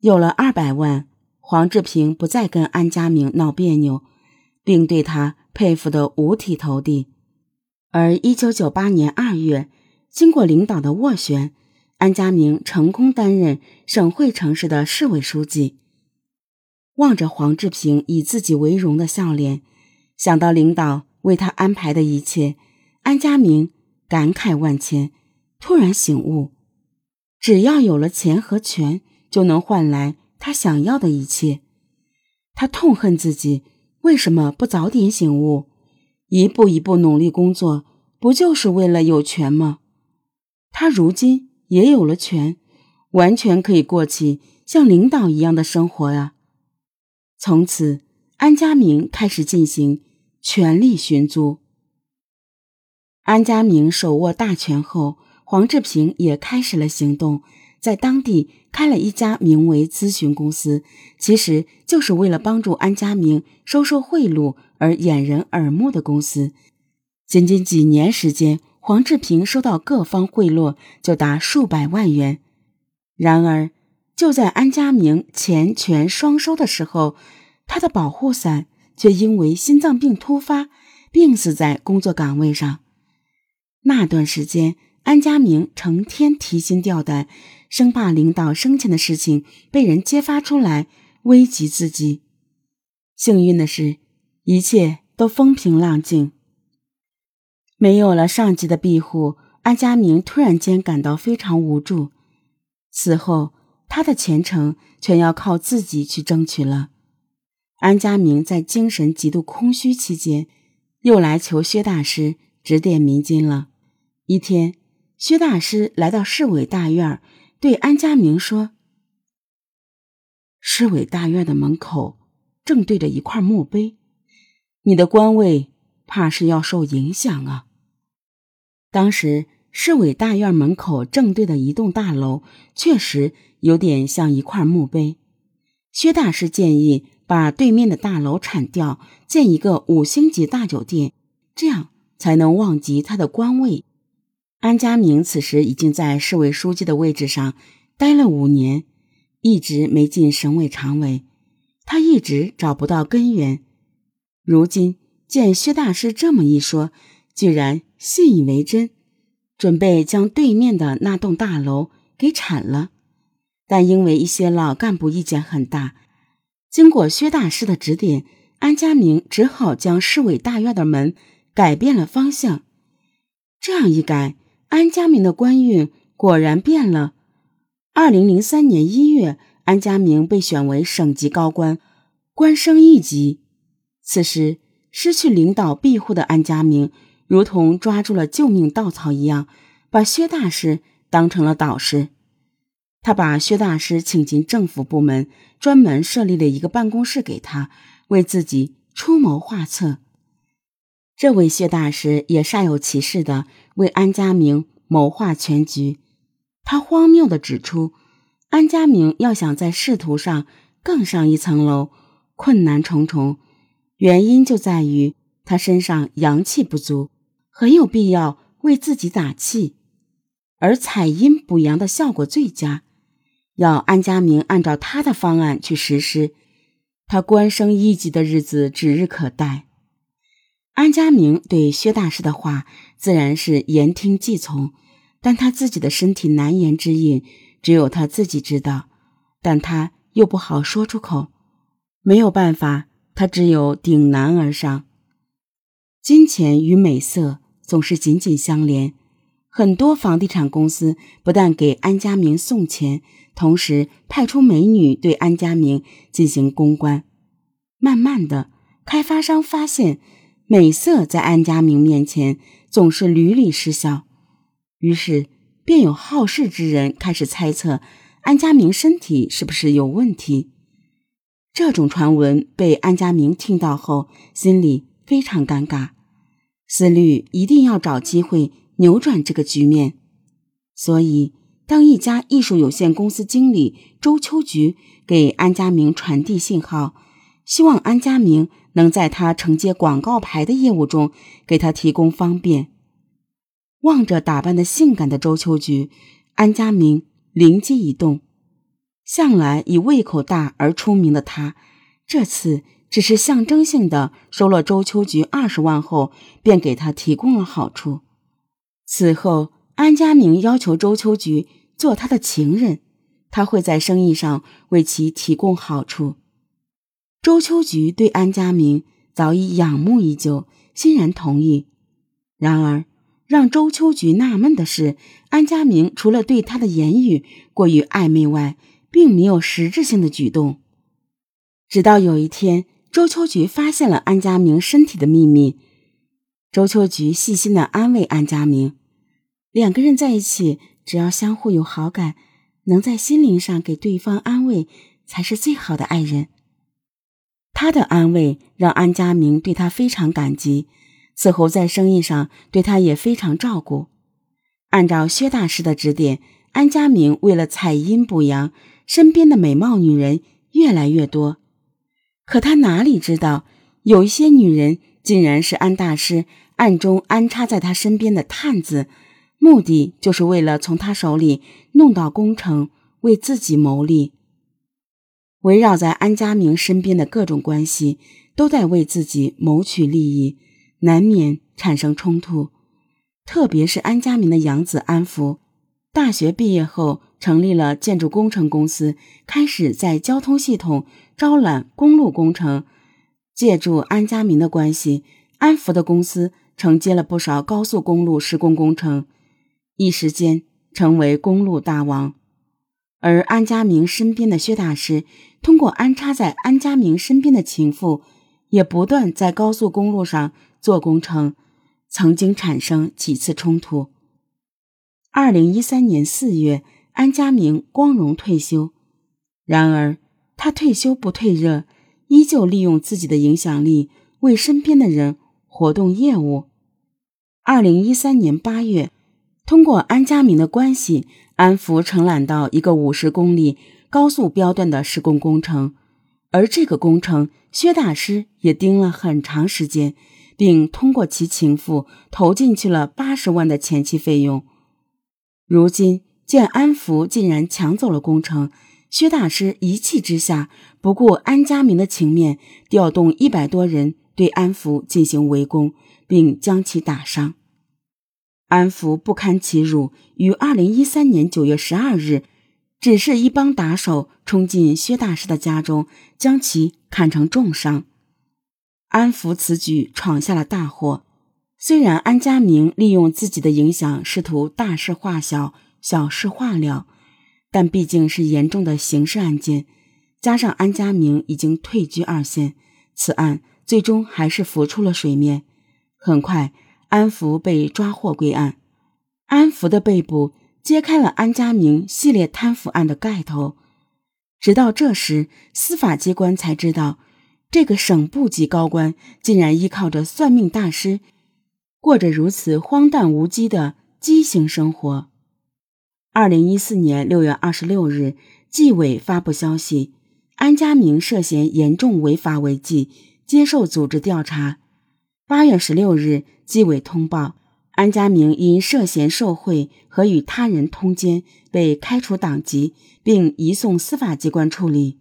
有了二百万，黄志平不再跟安家明闹别扭，并对他佩服得五体投地。而一九九八年二月，经过领导的斡旋，安家明成功担任省会城市的市委书记。望着黄志平以自己为荣的笑脸，想到领导为他安排的一切，安家明感慨万千，突然醒悟：只要有了钱和权。就能换来他想要的一切。他痛恨自己为什么不早点醒悟，一步一步努力工作，不就是为了有权吗？他如今也有了权，完全可以过起像领导一样的生活呀。从此，安家明开始进行权力寻租。安家明手握大权后，黄志平也开始了行动。在当地开了一家名为咨询公司，其实就是为了帮助安家明收受贿赂而掩人耳目的公司。仅仅几年时间，黄志平收到各方贿赂就达数百万元。然而，就在安家明钱权双收的时候，他的保护伞却因为心脏病突发，病死在工作岗位上。那段时间，安家明成天提心吊胆。生怕领导生前的事情被人揭发出来，危及自己。幸运的是，一切都风平浪静。没有了上级的庇护，安家明突然间感到非常无助。此后，他的前程全要靠自己去争取了。安家明在精神极度空虚期间，又来求薛大师指点迷津了。一天，薛大师来到市委大院。对安家明说：“市委大院的门口正对着一块墓碑，你的官位怕是要受影响啊。”当时市委大院门口正对的一栋大楼确实有点像一块墓碑。薛大师建议把对面的大楼铲掉，建一个五星级大酒店，这样才能旺及他的官位。安家明此时已经在市委书记的位置上待了五年，一直没进省委常委，他一直找不到根源。如今见薛大师这么一说，居然信以为真，准备将对面的那栋大楼给铲了。但因为一些老干部意见很大，经过薛大师的指点，安家明只好将市委大院的门改变了方向。这样一改。安家明的官运果然变了。二零零三年一月，安家明被选为省级高官，官升一级。此时，失去领导庇护的安家明，如同抓住了救命稻草一样，把薛大师当成了导师。他把薛大师请进政府部门，专门设立了一个办公室给他，为自己出谋划策。这位薛大师也煞有其事的为安家明谋划全局。他荒谬的指出，安家明要想在仕途上更上一层楼，困难重重。原因就在于他身上阳气不足，很有必要为自己打气，而采阴补阳的效果最佳。要安家明按照他的方案去实施，他官升一级的日子指日可待。安家明对薛大师的话自然是言听计从，但他自己的身体难言之隐，只有他自己知道，但他又不好说出口，没有办法，他只有顶难而上。金钱与美色总是紧紧相连，很多房地产公司不但给安家明送钱，同时派出美女对安家明进行公关。慢慢的，开发商发现。美色在安家明面前总是屡屡失效，于是便有好事之人开始猜测安家明身体是不是有问题。这种传闻被安家明听到后，心里非常尴尬，思虑一定要找机会扭转这个局面。所以，当一家艺术有限公司经理周秋菊给安家明传递信号，希望安家明。能在他承接广告牌的业务中给他提供方便。望着打扮的性感的周秋菊，安家明灵机一动，向来以胃口大而出名的他，这次只是象征性的收了周秋菊二十万后，便给他提供了好处。此后，安家明要求周秋菊做他的情人，他会在生意上为其提供好处。周秋菊对安家明早已仰慕已久，欣然同意。然而，让周秋菊纳闷的是，安家明除了对他的言语过于暧昧外，并没有实质性的举动。直到有一天，周秋菊发现了安家明身体的秘密。周秋菊细心的安慰安家明：“两个人在一起，只要相互有好感，能在心灵上给对方安慰，才是最好的爱人。”他的安慰让安家明对他非常感激，此后在生意上对他也非常照顾。按照薛大师的指点，安家明为了采阴补阳。身边的美貌女人越来越多，可他哪里知道，有一些女人竟然是安大师暗中安插在他身边的探子，目的就是为了从他手里弄到工程，为自己谋利。围绕在安家明身边的各种关系，都在为自己谋取利益，难免产生冲突。特别是安家明的养子安福，大学毕业后。成立了建筑工程公司，开始在交通系统招揽公路工程。借助安家明的关系，安福的公司承接了不少高速公路施工工程，一时间成为公路大王。而安家明身边的薛大师，通过安插在安家明身边的情妇，也不断在高速公路上做工程，曾经产生几次冲突。二零一三年四月。安家明光荣退休，然而他退休不退热，依旧利用自己的影响力为身边的人活动业务。二零一三年八月，通过安家明的关系，安福承揽到一个五十公里高速标段的施工工程，而这个工程薛大师也盯了很长时间，并通过其情妇投进去了八十万的前期费用。如今。见安福竟然抢走了工程，薛大师一气之下，不顾安家明的情面，调动一百多人对安福进行围攻，并将其打伤。安福不堪其辱，于二零一三年九月十二日，指示一帮打手冲进薛大师的家中，将其砍成重伤。安福此举闯下了大祸。虽然安家明利用自己的影响，试图大事化小。小事化了，但毕竟是严重的刑事案件，加上安家明已经退居二线，此案最终还是浮出了水面。很快，安福被抓获归案。安福的被捕揭开了安家明系列贪腐案的盖头。直到这时，司法机关才知道，这个省部级高官竟然依靠着算命大师，过着如此荒诞无稽的畸形生活。二零一四年六月二十六日，纪委发布消息，安家明涉嫌严重违法违纪，接受组织调查。八月十六日，纪委通报，安家明因涉嫌受贿和与他人通奸，被开除党籍，并移送司法机关处理。